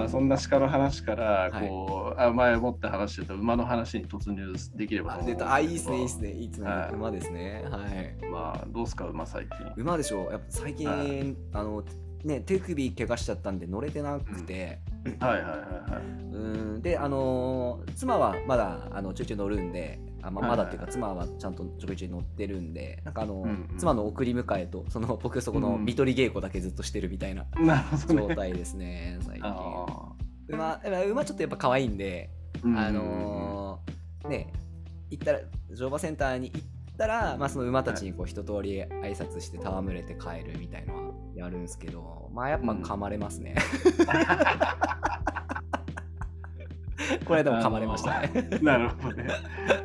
まあそんな鹿の話からこう、はい、あ前もって話してた馬の話に突入できればと思うんあいいですねいいですね。いいですね、はい、馬ですね。はい。まあどうすか馬最近。馬でしょう。やっぱ最近、はい、あのね手首怪我しちゃったんで乗れてなくて、うん、はいはいはいはい。うん。であのー、妻はまだあのちょいちょい乗るんであままだっていうか妻はちゃんとちょいちょい乗ってるんでなんかあの、うんうん、妻の送り迎えとその僕そこの見取り稽古だけずっとしてるみたいな状態ですね、最近。馬馬ちょっとやっぱ可愛いんで、あのー、ね行ったら乗馬センターに行ったら、まあ、その馬たちにこう一通り挨拶して戯れて帰るみたいのはやるんですけどまあやっぱ噛まれますね、これでも噛まれましたね。なるほどね。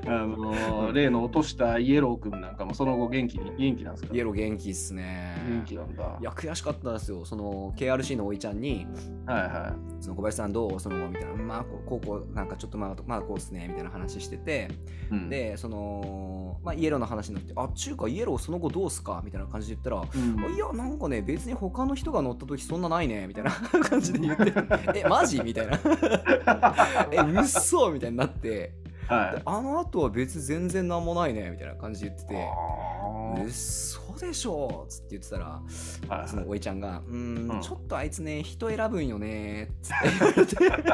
あの例の落としたイエロー君なんかもその後元気に元気なんですかイエロー元気っすね。元気なんだ。いや悔しかったですよ。その KRC のおいちゃんに、はいはい。その小林さんどう？その後みたいな、まあこうこうなんかちょっとまあまあこうっすねみたいな話してて、うん、でそのまあイエローの話になって、あ中華イエローその後どうすか？みたいな感じで言ったら、うん、いやなんかね別に他の人が乗った時そんなないねみたいな感じで言って、えマジ？みたいな。えうっそみたいになって、はい、あの後は別全然なんもないねみたいな感じで言ってて「うっそでしょ」っつって言ってたら、はい、そのおいちゃんが「うんうんちょっとあいつね人選ぶんよね」っつって言われて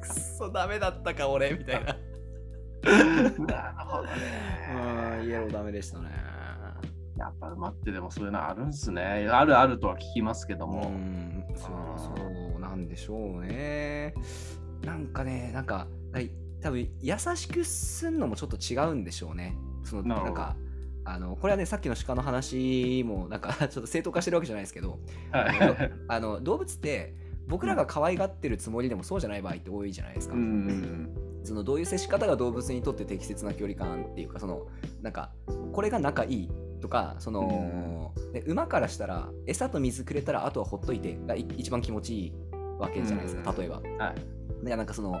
くっそダメだったか俺みたいな。なるほどね。うんイエローダメでしたね。やっぱ馬ってでもそういうのあるんすね。あるあるとは聞きますけども。うんそうそうなんでしょうね。なんかねなんか多分優しくすんのもちょっと違うんでしょうね。そのなんかあのこれはねさっきの鹿の話もなんかちょっと正当化してるわけじゃないですけど、はい、あの動物って僕らが可愛がってるつもりでもそうじゃない場合って多いじゃないですか。そのどういう接し方が動物にとって適切な距離感っていうかそのなんかこれが仲いいとかその、で馬からしたら餌と水くれたらあとはほっといてが一番気持ちいいわけじゃないですか、例えば。はい、なんかその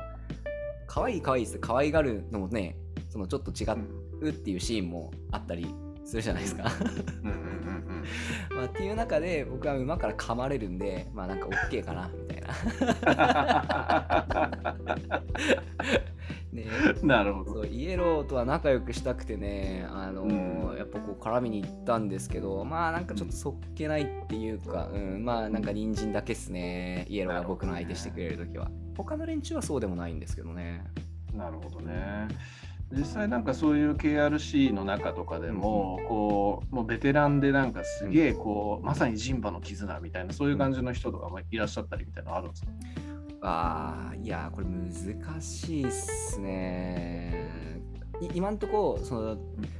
可愛い可愛いって可愛がるのもねそのちょっと違うっていうシーンもあったりするじゃないですか。まあ、っていう中で僕は馬から噛まれるんでまあなんか OK かなみたいな。ね、なるほど。そうイエローとは仲良くしたくてねあのーうん、やっぱこう絡みに行ったんですけどまあなんかちょっとそっけないっていうか、うん、まあなんか人参だけっすね。イエローが僕の相手してくれる時は、ね、他の連中はそうでもないんですけどね。なるほどね。実際なんかそういう KRC の中とかでも、うん、こうもうベテランでなんかすげえこう、うん、まさに人馬の絆みたいなそういう感じの人とかもいらっしゃったりみたいなのあるんですか、あいやこれ難しいっすね。今んとこその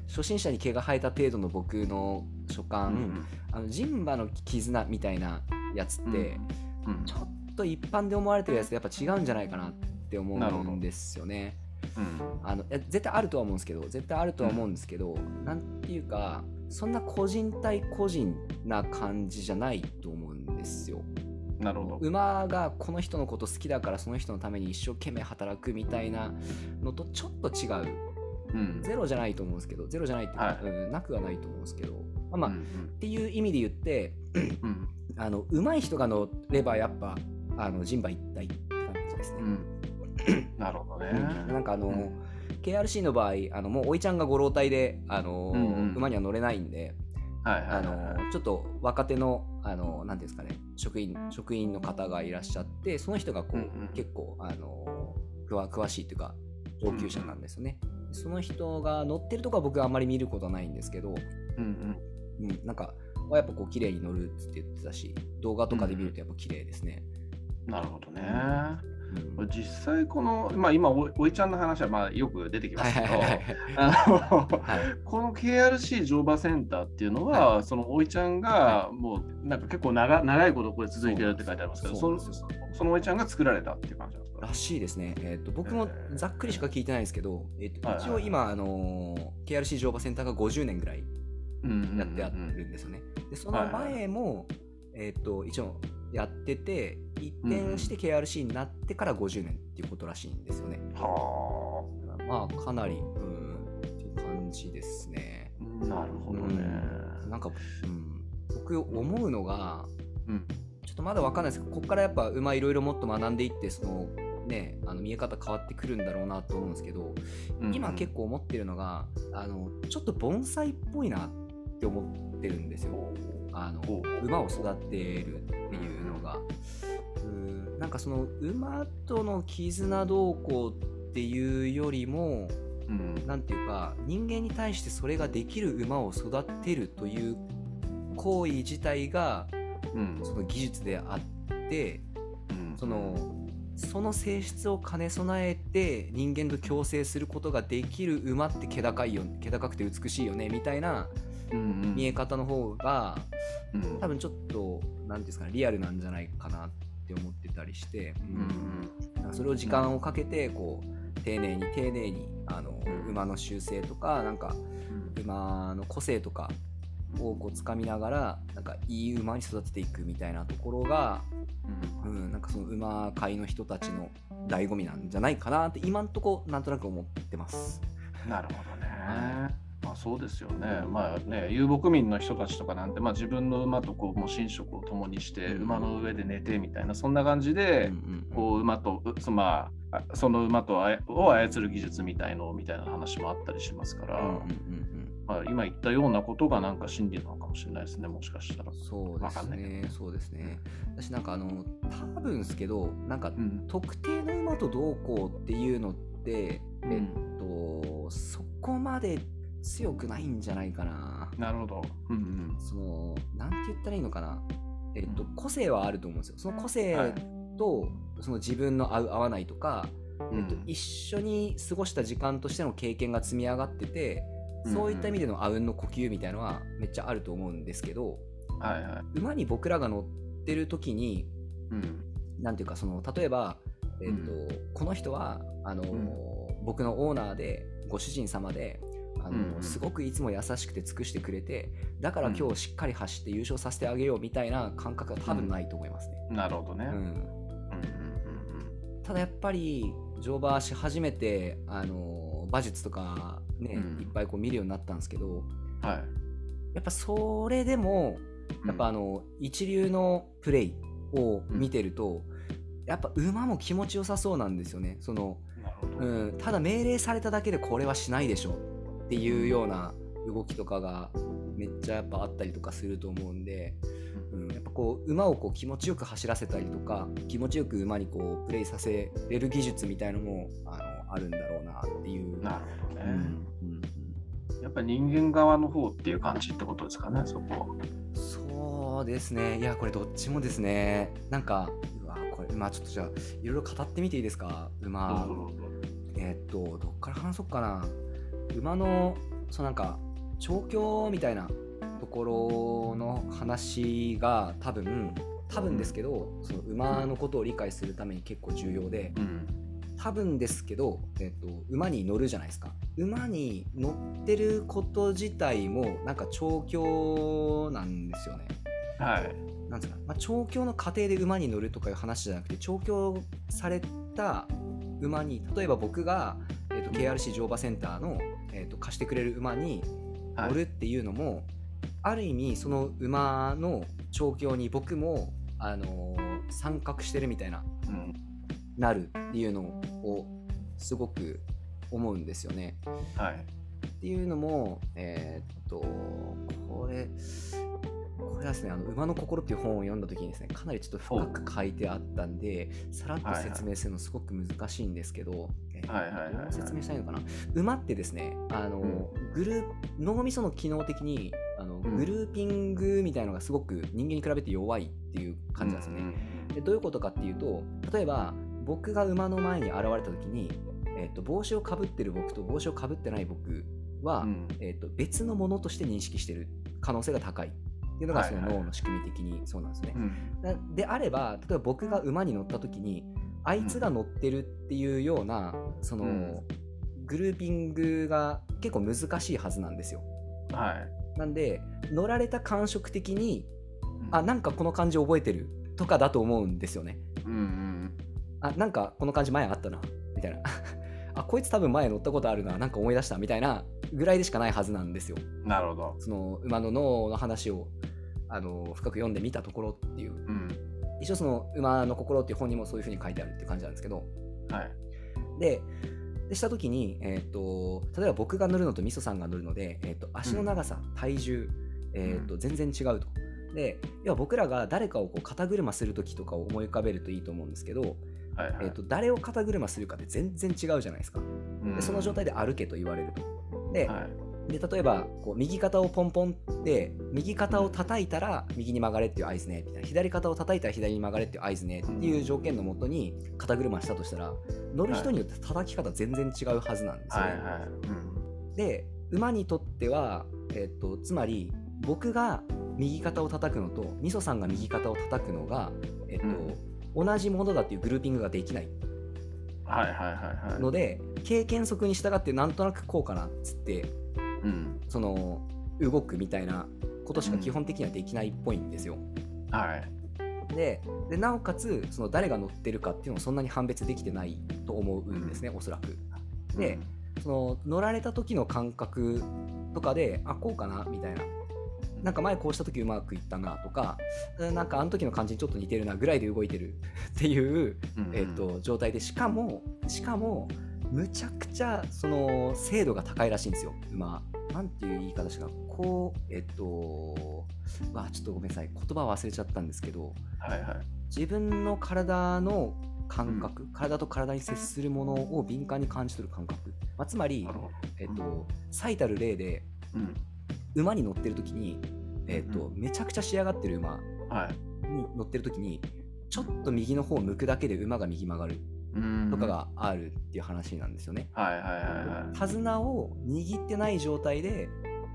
初心者に毛が生えた程度の僕の所感、うん、あの人馬の絆みたいなやつって、うん、ちょっと一般で思われてるやつとやっぱ違うんじゃないかなって思うんですよね。うん、あの絶対あるとは思うんですけど絶対あるとは思うんですけど、うん、なんていうかそんな個人対個人な感じじゃないと思うんですよ。なるほど。馬がこの人のこと好きだからその人のために一生懸命働くみたいなのとちょっと違う、うん、ゼロじゃないと思うんですけどゼロじゃないってはい、うん、なくはないと思うんですけど。まあまあ、うんうん、っていう意味で言って、うん、あの上手い人が乗ればやっぱあの人馬一体って感じですね。うん。なるほどね。なんかあの、うん、KRC の場合あのもうおいちゃんがご老体であの、うんうん、馬には乗れないんで、はいはい、あのちょっと若手のあのなんていうんですかね職員職員の方がいらっしゃってその人がこう、うんうん、結構あの詳しいというか上級者なんですね。うん。うん、その人が乗ってるとこは僕はあんまり見ることはないんですけど、うんうん。うん、なんかやっぱこう綺麗に乗るって言ってたし動画とかで見るとやっぱ綺麗ですね。うん、なるほどね。実際この、まあ、今おおいちゃんの話はまあよく出てきますけどこの KRC 乗馬センターっていうのは、はい、そのおいちゃんがもうなんか結構長長いことこれ続いてるって書いてありますけどそそのおいちゃんが作られたっていう感じなんですか？らしいですね、えーと、僕もざっくりしか聞いてないんですけど、えーと、一応今、あのー、KRC 乗馬センターが50年ぐらいやってあるんですよね。でその前も、えーと一応やってて一転して KRC になってから50年っていうことらしいんですよね。はあ。まあかなりうんって感じですね。なるほどね。うん、なんか、うん、僕思うのが、うん、ちょっとまだ分かんないですけどここからやっぱ馬いろいろもっと学んでいってそのねあの見え方変わってくるんだろうなと思うんですけど、うんうん今結構思ってるのがあのちょっと盆栽っぽいなって思ってるんですよ。あの馬を育てるっていうのが。うんなんかその馬との絆どうこうっていうよりもうん。なんていうか人間に対してそれができる馬を育てるという行為自体がうん。その技術であってうん。そのその性質を兼ね備えて人間と共生することができる馬って気高いよ気高くて美しいよねみたいな見え方の方がうん。多分ちょっと何ていうんですかねリアルなんじゃないかなって思ってたりして、うんうんそれを時間をかけてこう丁寧に丁寧にあのうん。馬の習性とかなんか馬の個性とかをこう掴みながらなんかいい馬に育てていくみたいなところが、うん、なんかその馬界の人たちの醍醐味なんじゃないかなって今んとこなんとなく思ってます。なるほどね。まあそうですよね。まあね、遊牧民の人たちとかなんて、まあ自分の馬とこうもう寝食を共にして、うん馬の上で寝てみたいな、そんな感じで、うんこう馬と、うそまあ、あその馬とあやを操る技術みたいのみたいな話もあったりしますから、うんうんうんうんまあ、今言ったようなことがなんか真理なのかもしれないですね、もしかしたら。そうですね、そうですね。私なんかあの多分ですけどなんかうん。特定の馬とどうこうっていうのって、うんえっとそこまで強くないんじゃないかな。なるほど。うんそのなんて言ったらいいのかな。えっとうん個性はあると思うんですよ。その個性はいと、その自分の合う合わないとか、うん。えっと、一緒に過ごした時間としての経験が積み上がってて、そういった意味でのあうんの呼吸みたいのはめっちゃあると思うんですけどはいはい。馬に僕らが乗ってる時にうん。なんていうかその例えば、えっとうこの人はあの、ん僕のオーナーでご主人様であの、うんうんすごくいつも優しくて尽くしてくれてだから今日しっかり走って優勝させてあげようみたいな感覚は多分ないと思いますね。なるほどね。うんうんうんただやっぱり乗馬し始めてあの馬術とかね、うんいっぱいこう見るようになったんですけどうんうん。はい。やっぱそれでもやっぱあの、一流のプレイを見てると、やっぱ馬も気持ちよさそうなんですよねその。うん、ただ命令されただけでこれはしないでしょっていうような動きとかがめっちゃやっぱあったりとかすると思うんで、うん、やっぱこう馬をこう気持ちよく走らせたりとか気持ちよく馬にこうプレイさせれる技術みたいのもあのあるんだろうなっていう。なるほどね。うんうんやっぱ人間側の方っていう感じってことですかね、そこ。そうですね。いや、これどっちもですね。なんか、うわ、これ、まあちょっとじゃあ、いろいろ語ってみていいですか？馬。えーっと、どっから話そうかな。馬の、そうなんか、調教みたいなところの話が多分、多分ですけど、その馬のことを理解するために結構重要で、うん。多分ですけど、えっと、馬に乗るじゃないですか馬に乗ってること自体もなんか調教なんですよねはい。なんですか、まあ、調教の過程で馬に乗るとかいう話じゃなくて調教された馬に例えば僕が、えっと KRC 乗馬センターの、えっと貸してくれる馬にはい乗るっていうのも、ある意味その馬の調教に僕も、あのー参画してるみたいなうん。なるっていうのをすごく思うんですよね。はい。っていうのも、えーっと、これ、これはですね、あの馬の心っていう本を読んだ時にですね、かなりちょっと深く書いてあったんで、さらっと説明するのすごく難しいんですけど、説明したいのかな？馬ってですね、あの、うん。グループ脳みその機能的にあの、うん。グルーピングみたいなのがすごく人間に比べて弱いっていう感じなんですよね。でどういうことかっていうと例えば僕が馬の前に現れた時に、えっと帽子をかぶってる僕と帽子をかぶってない僕は、うん。えっと別のものとして認識してる可能性が高いっていうのがそのはいはい脳の仕組み的にそうなんですね。うん。なであれば例えば僕が馬に乗った時にあいつが乗ってるっていうようなその、うんグルーピングが結構難しいはずなんですよ。はい。なんで乗られた感触的にうんあなんかこの感じ覚えてるとかだと思うんですよね。うんうん。あなんかこの感じ前あったなみたいな あこいつ多分前乗ったことあるななんか思い出したみたいなぐらいでしかないはずなんですよなるほど。その馬の脳の話をあの深く読んでみたところっていううん。一応その馬の心っていう本にもそういうふうに書いてあるって感じなんですけど、はい。で、でした時に、えー、と例えば僕が乗るのとみそさんが乗るので、えー、と足の長さ、体重、えーと全然違うと。で要は僕らが誰かをこう肩車する時とかを思い浮かべるといいと思うんですけど、はいはいえー、と誰を肩車するかって全然違うじゃないですか。でその状態で歩けと言われると。で,、はいで例えばこう右肩をポンポンって右肩を叩いたら右に曲がれっていう合図ねみたいな左肩を叩いたら左に曲がれっていう合図ねっていう条件のもとに肩車したとしたら乗る人によって叩き方全然違うはずなんですよね。はいはい。うんで馬にとっては、えっとつまり僕が右肩を叩くのとみそさんが右肩を叩くのが、えっと同じものだっていうグルーピングができないはいはいはいはい。ので経験則に従ってなんとなくこうかなっつってうん。その動くみたいなことしか基本的にはできないっぽいんですよ。はい。ででなおかつその誰が乗ってるかっていうのをそんなに判別できてないと思うんですね、おそらく。でその乗られた時の感覚とかであこうかなみたいななんか前こうした時うまくいったなとかうんなんかあの時の感じにちょっと似てるなぐらいで動いてるっていう、うんえー、と状態でしかもしかもむちゃくちゃその精度が高いらしいんですよ馬なんていう言い方したかなこうえっ、とわちょっとごめんなさい言葉忘れちゃったんですけどはいはい。自分の体の感覚、体と体に接するものを敏感に感じ取る感覚、まあ、つまり。えっと、最たる例でうん。馬に乗ってる時に、えっとうめちゃくちゃ仕上がってる馬はい。に乗ってる時にちょっと右の方を向くだけで馬が右曲がるうんとか。があるっていう話なんですよね。はいはいはいはい。手綱を握ってない状態で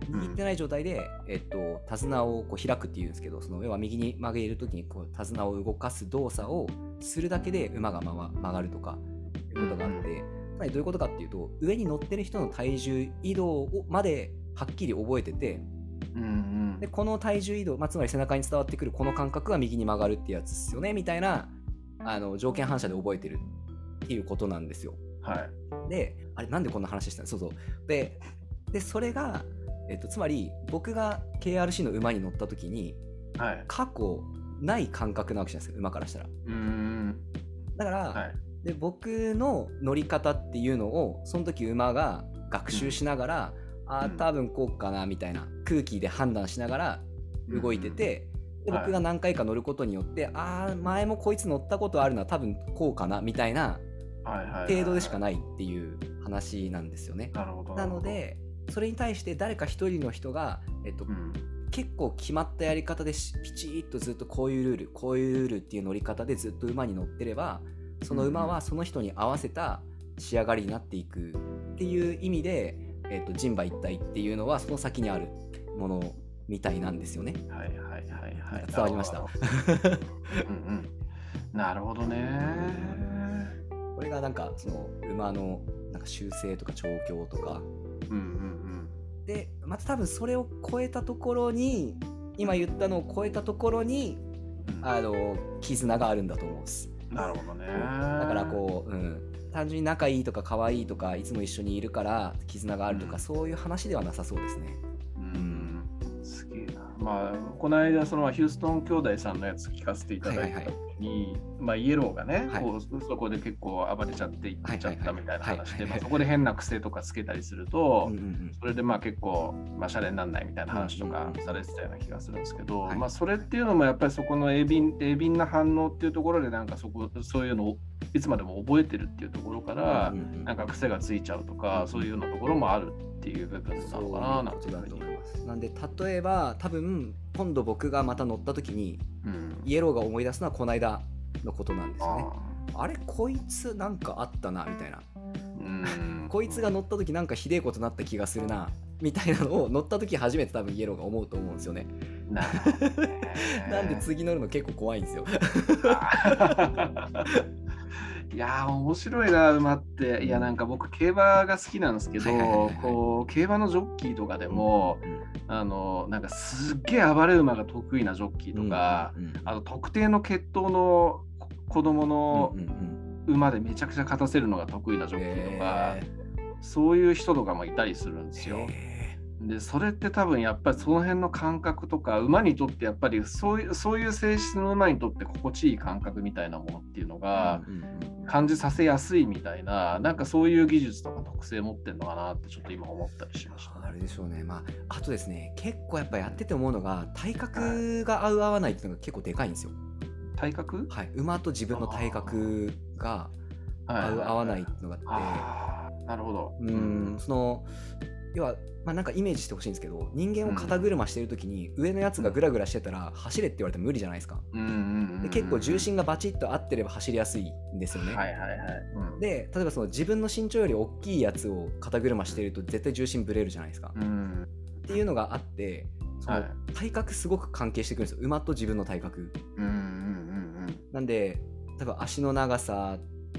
握ってない状態で、えっと、手綱をこう開くっていうんですけどその要は右に曲げる時にこう手綱を動かす動作をするだけで馬が曲曲がるとかいうことがあって、つまりどういうことかっていうと上に乗ってる人の体重移動をまではっきり覚えててうんうんでこの体重移動、まあ、つまり背中に伝わってくるこの感覚が右に曲がるってやつですよねみたいなあの条件反射で覚えてるっていうことなんですよ。はい。であれなんでこんな話したの？そうそうででそれが、えっと、つまり僕が KRC の馬に乗った時にはい。過去ない感覚なわけじゃないですか馬からしたらうん。だから、はい。で僕の乗り方っていうのをその時馬が学習しながら、あうんー多分こうかなみたいな空気で判断しながら動いてて、ではい僕が何回か乗ることによって、ああ前もこいつ乗ったことあるのは多分こうかなみたいなはいはいはい。程度でしかないっていう話なんですよね。なの、でそれに対して誰か一人の人が、えっとうん。結構決まったやり方でしピチッとずっとこういうルールこういうルールっていう乗り方でずっと馬に乗ってればその馬はその人に合わせた仕上がりになっていくっていう意味で、えっと人馬一体っていうのはその先にあるものみたいなんですよね。はいはいはいはい。伝わりましたなるほどうんうん。なるほどね。これがなんかその馬のなんか習性とか調教とかうんうんでまた多分それを超えたところに今言ったのを超えたところにうん。あの絆があるんだと思うんです。なるほどね。だからこう、うん、単純に仲いいとか可愛いとかいつも一緒にいるから絆があるとか、うんそういう話ではなさそうですね。まあ、この間、そのヒューストン兄弟さんのやつ聞かせていただいた時に、まあ、イエローがね、はい。こうそこで結構暴れちゃっていっちゃったみたいな話で、そこで変な癖とかつけたりすると、それでまあ結構、まあ、シャレにならないみたいな話とかされてたような気がするんですけど、はい。まあそれっていうのもやっぱりそこの鋭敏鋭敏な反応っていうところでなんかそこそういうのをいつまでも覚えてるっていうところから、なんか癖がついちゃうとか、そういうようなところもあるっていう部分なのかななんていうふうにます。なんで例えば多分今度僕がまた乗った時にうんイエローが思い出すのはこの間のことなんですよね。ああれこいつなんかあったなみたいな。こいつが乗った時なんかひでえことなった気がするなみたいなのを乗った時初めて多分イエローが思うと思うんですよね。なね なんで次乗るの結構怖いんですよ。いやー面白いな馬って。いやなんか僕競馬が好きなんですけどこう競馬のジョッキーとかでも、あのなんかすっげえ暴れ馬が得意なジョッキーとか、あと特定の血統の子供の馬でめちゃくちゃ勝たせるのが得意なジョッキーとか、へそういう人とかもいたりするんですよ。へでそれって多分やっぱりその辺の感覚とか馬にとってやっぱりそういうそういう性質の馬にとって心地いい感覚みたいなものっていうのが感じさせやすいみたいななんかそういう技術とか特性持ってるのかなってちょっと今思ったりしましたね。あれでしょうね。まあ、あとですね、結構やっぱやってて思うのが、体格が合う合わないっていうのが結構でかいんですよ。体格？はい。馬と自分の体格が合う合わないっていうのがあって、なるほど。うーん、その、要は、まあ、なんかイメージしてほしいんですけど、人間を肩車してるときに、上のやつがグラグラしてたら、走れって言われても無理じゃないですか。で結構重心がバチッと合ってれば走りやすいんですよね。はいはいはい。うんで例えばその自分の身長より大きいやつを肩車してると絶対重心ぶれるじゃないですか。うんっていうのがあってそのはい体格すごく関係してくるんですよ馬と自分の体格。うんうんうんなんで多分足の長さ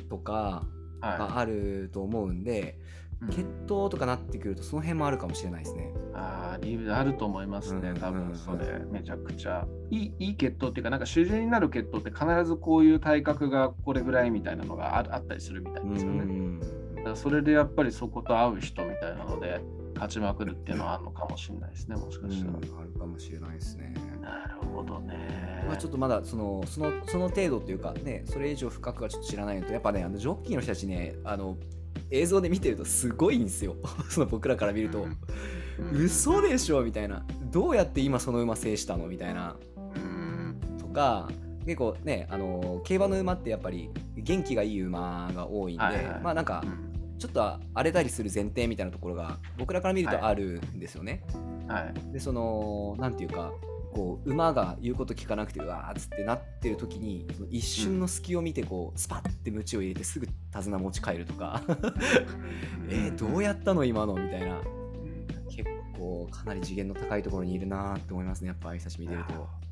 とかがあると思うんで、い。血統とかなってくるとその辺もあるかもしれないですね。ああ、理由あると思いますね、うん多うん分それ、めちゃくちゃ。いいいい血統っていうか、なんか主流になる血統って必ずこういう体格がこれぐらいみたいなのがああったりするみたいですよね。んだからそれでやっぱりそこと合う人みたいなので、勝ちまくるっていうのはあるのかもしれないですね、もしかしたら。あるかもしれないですね。なるほどね。まあ、ちょっとまだそのそのその程度っていうかねそれ以上深くはちょっと知らないのとやっぱねあのジョッキーの人たちねあの映像で見てるとすごいんですよ。その僕らから見ると、うん。嘘でしょみたいな。どうやって今その馬制したのみたいな。うん。とか結構ねあの競馬の馬ってやっぱり元気がいい馬が多いんで、はいはい。まあなんかうん。ちょっと荒れたりする前提みたいなところが僕らから見るはいとあるんですよね。はい。でそのなんていうかこう馬が言うこと聞かなくてうわーっつってなってる時に一瞬の隙を見てこうスパッて鞭を入れてすぐ手綱持ち帰るとか えー、どうやったの今のみたいな結構かなり次元の高いところにいるなーって思いますねやっぱ挨拶見てると。はあ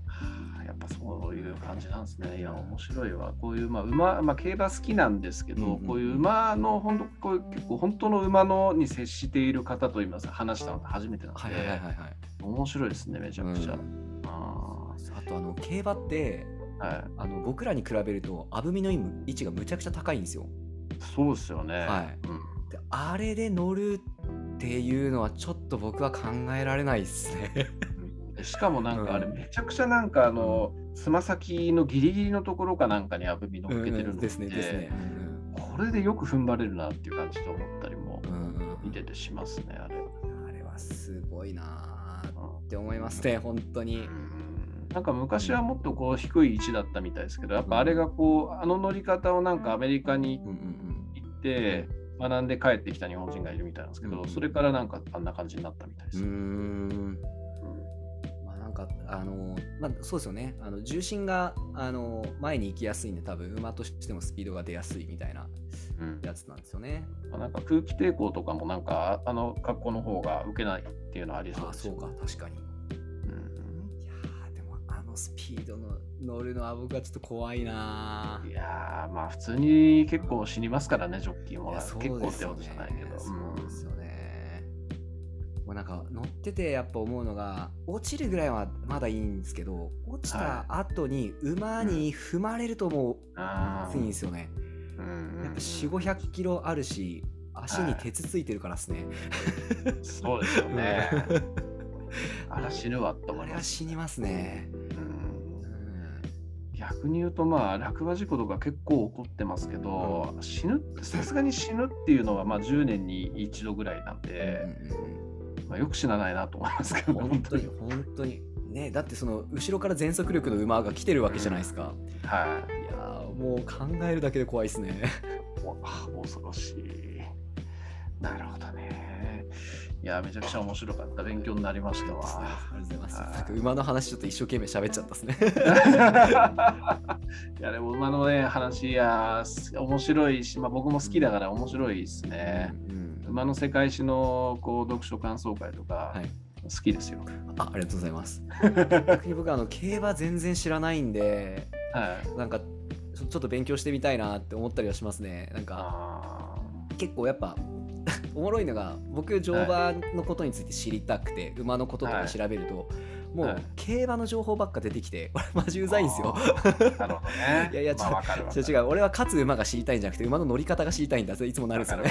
やっぱそういう感じなんですね。いや、面白いわ。こういう、まあ、馬、まあ、競馬好きなんですけど、うんうんうんこういう馬の、本当こういう結構、本当の馬のに接している方と今さ、話したのって初めてなんで、はいはいはいはいはい。面白いですね、めちゃくちゃ。うんああとあの競馬ってーはい、あの僕らに比べるとあぶみの位置がむちゃくちゃ高いんですよ。そうですよね。はいうんであれで乗るっていうのはちょっと僕は考えられないですね。でしかもなんかあれうんめちゃくちゃなんかあのつま先のギリギリのところかなんかにあぶみ乗っけてるのでですねですね。これでよく踏ん張れるなっていう感じで思ったりもうんうんうん見ててしますねあれ。あれはすごいなって思いますね本当に。なんか昔はもっとこう低い位置だったみたいですけどやっぱあれがこうあの乗り方をなんかアメリカにうんうん行って学んで帰ってきた日本人がいるみたいなんですけどうんそれからなんかあんな感じになったみたいです。うん。うーんまあなんかあのまあそうですよねあの重心があの前に行きやすいんで多分馬としてもスピードが出やすいみたいなうんやつなんですよね。まあなんか空気抵抗とかもなんかあの格好の方が受けないっていうのはありそうああですよそうか確かに。スピードの乗るのは僕はちょっと怖いなーいやーまあ普通に結構死にますからね、ジョッキーも。いやそう結構ってことじゃないけど。そうですよね。もうなんか乗っててやっぱ思うのが落ちるぐらいはまだいいんですけど落ちた後に馬に踏まれるともうあきついんですよね。うんやっぱ4、500キロあるし足に鉄ついてるからですね。そうですよね。あら死ぬわと思あれはいます。死にますね。うんうん逆に言うとまあ落馬事故とか結構起こってますけど、死ぬさすがに死ぬっていうのはまあ10年に一度ぐらいなんで、まあ、よく死なないなと思いますけど、うんうん本当に本当にねだってその後ろから全速力の馬が来てるわけじゃないですか。はいやーもう考えるだけで怖いですね。恐ろしい。なるほどね。いや、めちゃくちゃ面白かった。勉強になりましたわ。ありがとうございます。馬の話ちょっと一生懸命喋っちゃったですね。いや、でも馬のね、話や、す面白いし、まあ、僕も好きだから面白いですね。うん馬の世界史のこう読書感想会とかはい好きですよ。あありがとうございます。逆に僕あの競馬全然知らないんで、はい。なんかちょっと勉強してみたいなって思ったりはしますね。なんかあ結構やっぱおもろいのが僕乗馬のことについて知りたくて、馬のこととか調べると、もはいう競馬の情報ばっか出てきて、これマジうざいんですよ。ーなるほどね。いやいやまあ、わかるわかる違う違う俺は勝つ馬が知りたいんじゃなくて馬の乗り方が知りたいんだっていつもなるんですよね。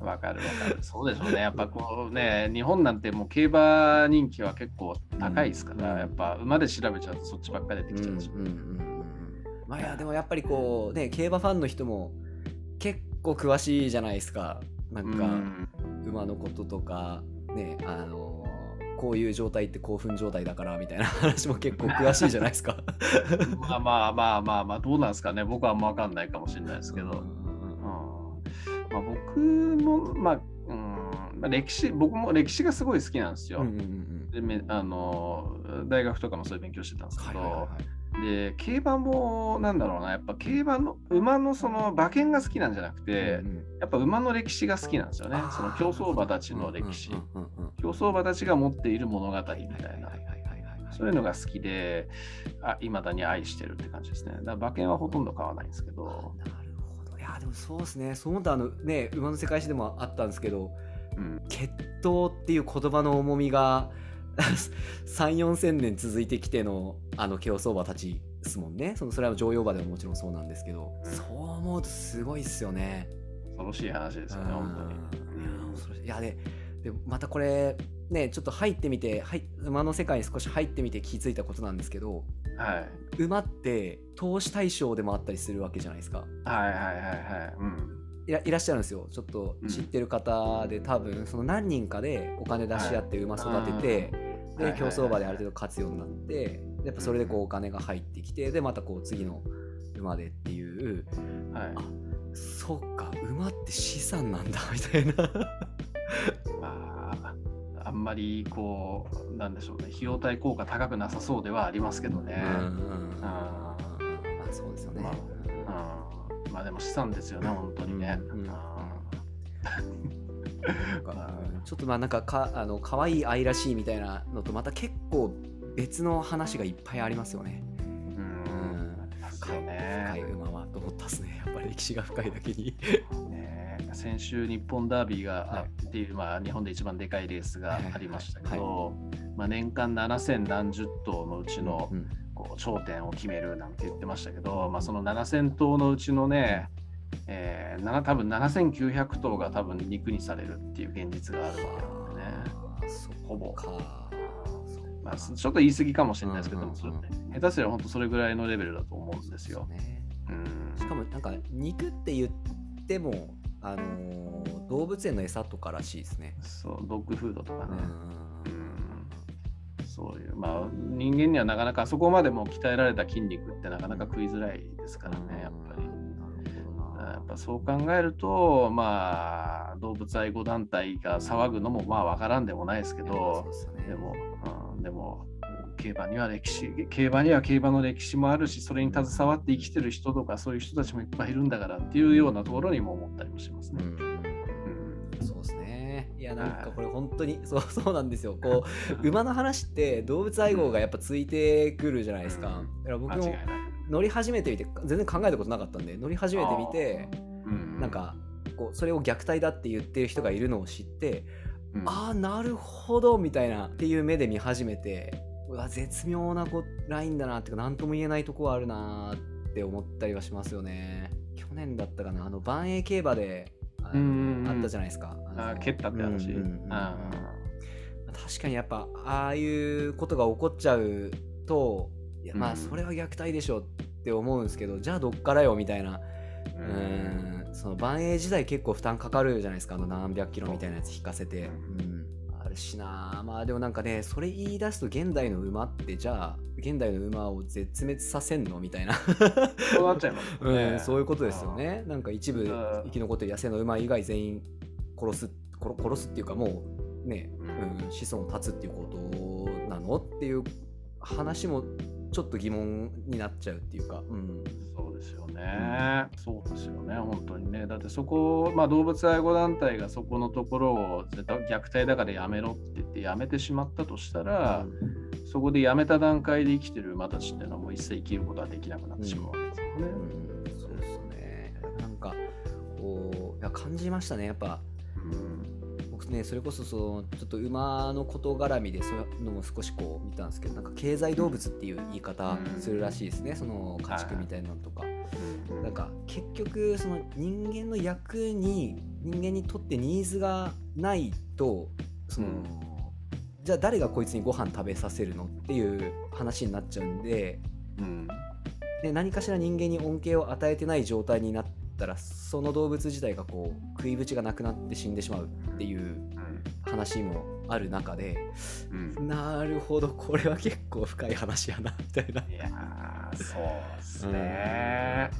わわかるわかる。そうでしょうね。やっぱこうね、日本なんてもう競馬人気は結構高いですから、うん、やっぱ馬で調べちゃうとそっちばっかり出てきちゃうし。うんうんうん、まあいや、でもやっぱりこうね、競馬ファンの人も結構詳しいじゃないですか。なんか、馬のこととか、ね、あのこういう状態って興奮状態だからみたいな 話も結構詳しいじゃないですか。まあまあまあまあまあどうなんですかね。僕はあんま分かんないかもしれないですけど、うんまあ、僕もまあ、うん。まあ、歴史僕も歴史がすごい好きなんですよ、うんうんうん、であの大学とかもそういう勉強してたんですけど、はいはいはいで競馬もなんだろうな。やっぱ競馬の馬のその馬券が好きなんじゃなくて、うんうん、やっぱ馬の歴史が好きなんですよね。その競走馬たちの歴史、競走馬たちが持っている物語みたいな。そういうのが好きでいまだに愛してるって感じですね。だから馬券はほとんど買わないんですけど。なるほど。いやでもそうですね。そう思ったあのね馬の世界史でもあったんですけど、うん、血統っていう言葉の重みが34千年続いてきてのあの競走馬たちですもんね。そのそれは常用馬でももちろんそうなんですけど、うん、そう思うとすごいっすよね。恐ろしい話ですよね本当に。いやででまたこれねちょっと入ってみてはい馬の世界に少し入ってみて気づいたことなんですけど、はい、馬って投資対象でもあったりするわけじゃないですか。はいはいはいはい。うんいらいらっしゃるんですよ。ちょっと知ってる方で、うん、多分その何人かでお金出し合って馬育てて、はい、で競走馬である程度勝つようになってやっぱそれでこうお金が入ってきてでまたこう次の馬でっていう、はい、あそっか馬って資産なんだみたいな。まああんまりこうなんでしょうね。費用対効果高くなさそうではありますけどね。うんうん、あそうですよね。まあまあでも資産ですよね、本当にね。ちょっとまあなんかかあの可愛い愛らしいみたいなのとまた結構別の話がいっぱいありますよね。うん、深いね。深い馬はと思ったっすね。やっぱり歴史が深いだけに。ね、先週日本ダービーがあっていう、はい、まあ日本で一番でかいレースがありましたけど、はいはい、まあ年間7000何十頭のうちの、うんうんこう頂点を決めるなんて言ってましたけど、まあ、その7000頭のうちのね、えー、多分7900頭が多分肉にされるっていう現実があるわけなんでね。ほぼ。まあ、ちょっと言い過ぎかもしれないですけども、それ下手すれば本当それぐらいのレベルだと思うんですよ。ね、うんしかもなんか肉って言っても、あのー、動物園の餌とからしいですね。そう、ドッグフードとかね。うんそういう、まあ、人間にはなかなかそこまでも鍛えられた筋肉ってなかなか食いづらいですからね、やっぱり。やっぱそう考えると、まあ、動物愛護団体が騒ぐのもまあ分からんでもないですけど、でも、うん、でも、競馬には歴史、競馬には競馬の歴史もあるし、それに携わって生きてる人とか、そういう人たちもいっぱいいるんだからっていうようなところにも思ったりもしますね。うんいやなんか。これ本当にそう そうなんですよ。こう 馬の話って動物愛護がやっぱついてくるじゃないですか、だから僕も乗り始めてみて全然考えたことなかったんで乗り始めてみて、なんかこうそれを虐待だって言ってる人がいるのを知って、うん、ああなるほどみたいなっていう目で見始めてうわ絶妙なこラインだなっていうか何とも言えないとこはあるなって思ったりはしますよね。去年だったかなあの万栄競馬であったじゃないですか。あ蹴ったって話。確かにやっぱああいうことが起こっちゃうといやまあそれは虐待でしょって思うんですけど、じゃあどっからよみたいな。うん。その万栄時代結構負担かかるじゃないですか。あの何百キロみたいなやつ引かせて、うん、あるしな。まあでもなんかねそれ言い出すと現代の馬ってじゃあ現代の馬を絶滅させんのみたいな。そうなっちゃいます、ね、うん、そういうことですよね。なんか一部生き残ってる野生の馬以外全員殺す殺すっていうかもうね、うん、子孫を断つっていうことなのっていう話もちょっと疑問になっちゃうっていうか、うん、そうですよね、うん、そうですよね。本当にね。だってそこ、まあ、動物愛護団体がそこのところを虐待だからやめろって言ってやめてしまったとしたら、うん、そこでやめた段階で生きてる馬たちっていうのはもう一切生きることはできなくなってしまうわけですよね、うん、そうですね。なんかこういや感じましたね。やっぱ、うんねそれこそそのちょっと馬のこと絡みでそういうのも少しこう見たんですけどなんか経済動物っていう言い方するらしいですね、その家畜みたいなのとか。なんか結局その人間の役に人間にとってニーズがないとその、じゃあ誰がこいつにご飯食べさせるのっていう話になっちゃうんで,、で何かしら人間に恩恵を与えてない状態になったらその動物自体がこう食いぶちがなくなって死んでしまうっていう話もある中で、うん、なるほどこれは結構深い話やなみたいな。いやそうですね。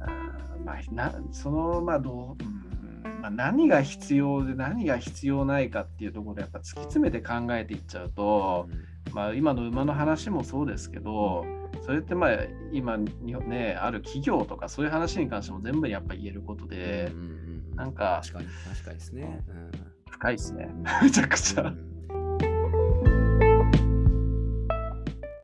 うん、まあなそのまあどう、うんまあ、何が必要で何が必要ないかっていうところでやっぱ突き詰めて考えていっちゃうと、うん、まあ、今の馬の話もそうですけど、それってまあ今ねある企業とかそういう話に関しても全部やっぱ言えることで、うんうんうん、なんか確かに確かにですね、深いですね。めちゃくちゃ。